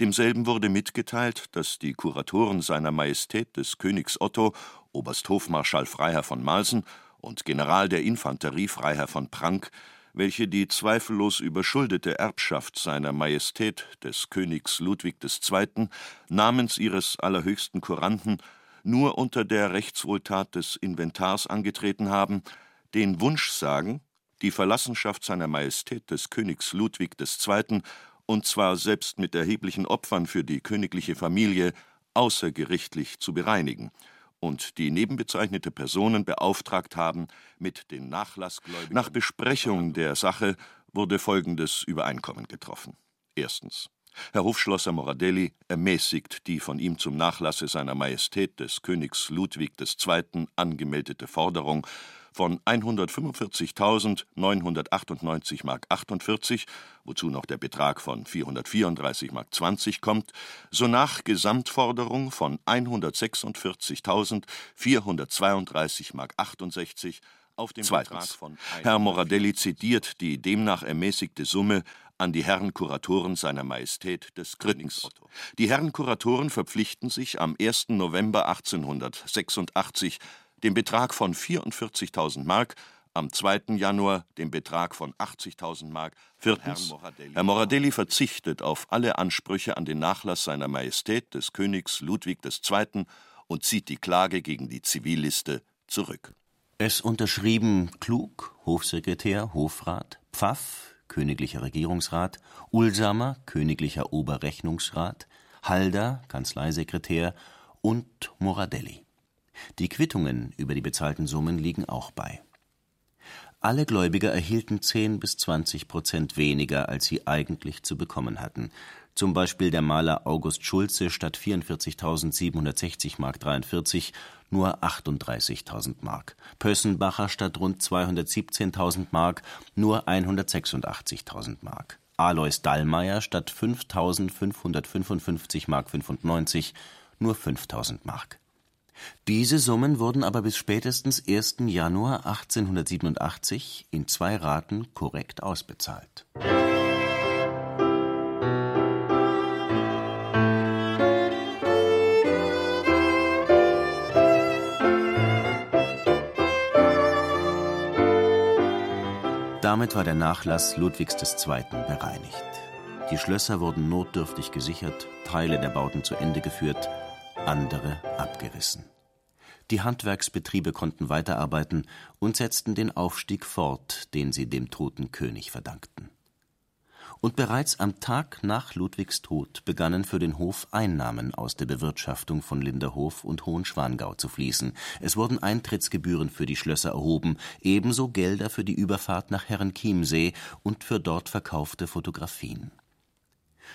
Demselben wurde mitgeteilt, dass die Kuratoren seiner Majestät des Königs Otto, Oberst Hofmarschall Freiherr von Malsen und General der Infanterie Freiherr von Prank, welche die zweifellos überschuldete Erbschaft seiner Majestät des Königs Ludwig II. namens ihres allerhöchsten Kuranten nur unter der Rechtswohltat des Inventars angetreten haben, den Wunsch sagen, die Verlassenschaft seiner Majestät des Königs Ludwig II und zwar selbst mit erheblichen Opfern für die königliche Familie, außergerichtlich zu bereinigen und die nebenbezeichnete Personen beauftragt haben, mit den Nachlassgläubigen. Nach Besprechung der Sache wurde folgendes Übereinkommen getroffen. Erstens. Herr Hofschlosser Moradelli ermäßigt die von ihm zum Nachlasse seiner Majestät des Königs Ludwig II. angemeldete Forderung von 145.998 Mark 48, wozu noch der Betrag von 434 Mark 20 kommt, sonach Gesamtforderung von 146.432 Mark 68 auf den Zweitens. Betrag von Herr Moradelli zitiert die demnach ermäßigte Summe an die Herren Kuratoren seiner Majestät des Königs. Die Herren Kuratoren verpflichten sich am 1. November 1886 den Betrag von 44.000 Mark, am 2. Januar den Betrag von 80.000 Mark. Viertens. Moradelli. Herr Moradelli verzichtet auf alle Ansprüche an den Nachlass seiner Majestät des Königs Ludwig II. und zieht die Klage gegen die Zivilliste zurück. Es unterschrieben Klug, Hofsekretär, Hofrat, Pfaff, königlicher Regierungsrat, Ulsamer, königlicher Oberrechnungsrat, Halder, Kanzleisekretär und Moradelli. Die Quittungen über die bezahlten Summen liegen auch bei. Alle Gläubiger erhielten 10 bis 20 Prozent weniger, als sie eigentlich zu bekommen hatten. Zum Beispiel der Maler August Schulze statt 44.760 Mark 43 nur 38.000 Mark, Pössenbacher statt rund 217.000 Mark nur 186.000 Mark, Alois Dallmayr statt 5.555 Mark 95 nur 5.000 Mark. Diese Summen wurden aber bis spätestens 1. Januar 1887 in zwei Raten korrekt ausbezahlt. Damit war der Nachlass Ludwigs II. bereinigt. Die Schlösser wurden notdürftig gesichert, Teile der Bauten zu Ende geführt, andere abgerissen. Die Handwerksbetriebe konnten weiterarbeiten und setzten den Aufstieg fort, den sie dem toten König verdankten. Und bereits am Tag nach Ludwigs Tod begannen für den Hof Einnahmen aus der Bewirtschaftung von Linderhof und Hohenschwangau zu fließen. Es wurden Eintrittsgebühren für die Schlösser erhoben, ebenso Gelder für die Überfahrt nach Herrenchiemsee und für dort verkaufte Fotografien.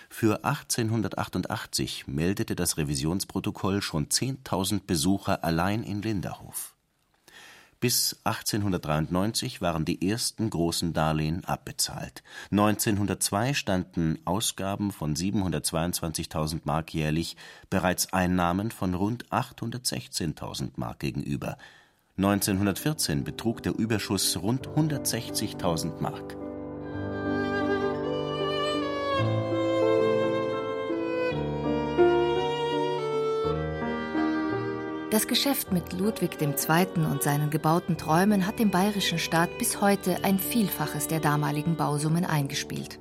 Für 1888 meldete das Revisionsprotokoll schon 10.000 Besucher allein in Linderhof. Bis 1893 waren die ersten großen Darlehen abbezahlt. 1902 standen Ausgaben von 722.000 Mark jährlich bereits Einnahmen von rund 816.000 Mark gegenüber. 1914 betrug der Überschuss rund 160.000 Mark. Das Geschäft mit Ludwig II. und seinen gebauten Träumen hat dem bayerischen Staat bis heute ein Vielfaches der damaligen Bausummen eingespielt.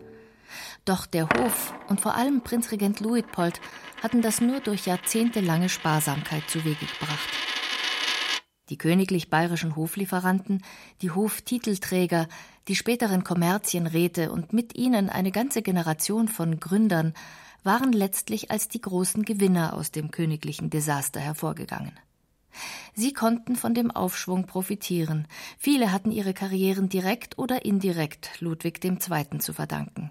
Doch der Hof und vor allem Prinzregent Luitpold hatten das nur durch jahrzehntelange Sparsamkeit zu Wege gebracht. Die königlich bayerischen Hoflieferanten, die Hoftitelträger, die späteren Kommerzienräte und mit ihnen eine ganze Generation von Gründern waren letztlich als die großen Gewinner aus dem königlichen Desaster hervorgegangen. Sie konnten von dem Aufschwung profitieren. Viele hatten ihre Karrieren direkt oder indirekt Ludwig II. zu verdanken.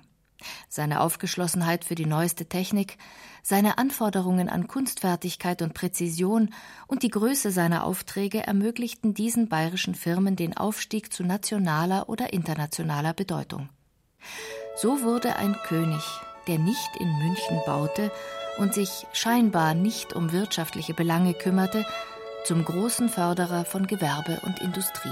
Seine Aufgeschlossenheit für die neueste Technik, seine Anforderungen an Kunstfertigkeit und Präzision und die Größe seiner Aufträge ermöglichten diesen bayerischen Firmen den Aufstieg zu nationaler oder internationaler Bedeutung. So wurde ein König, der nicht in München baute und sich scheinbar nicht um wirtschaftliche Belange kümmerte, zum großen Förderer von Gewerbe und Industrie.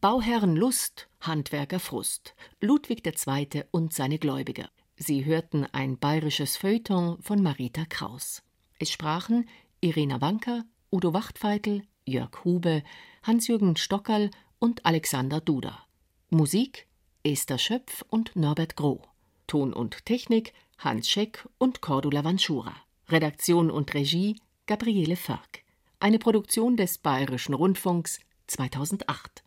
Bauherren Lust, Handwerker Frust, Ludwig II. und seine Gläubiger. Sie hörten ein bayerisches Feuilleton von Marita Kraus. Es sprachen Irena Wanker, Udo Wachtfeitel, Jörg Hube, Hans-Jürgen Stockerl und Alexander Duda. Musik Esther Schöpf und Norbert Groh. Ton und Technik Hans Scheck und Cordula Vanschura. Redaktion und Regie Gabriele Förk. Eine Produktion des Bayerischen Rundfunks 2008.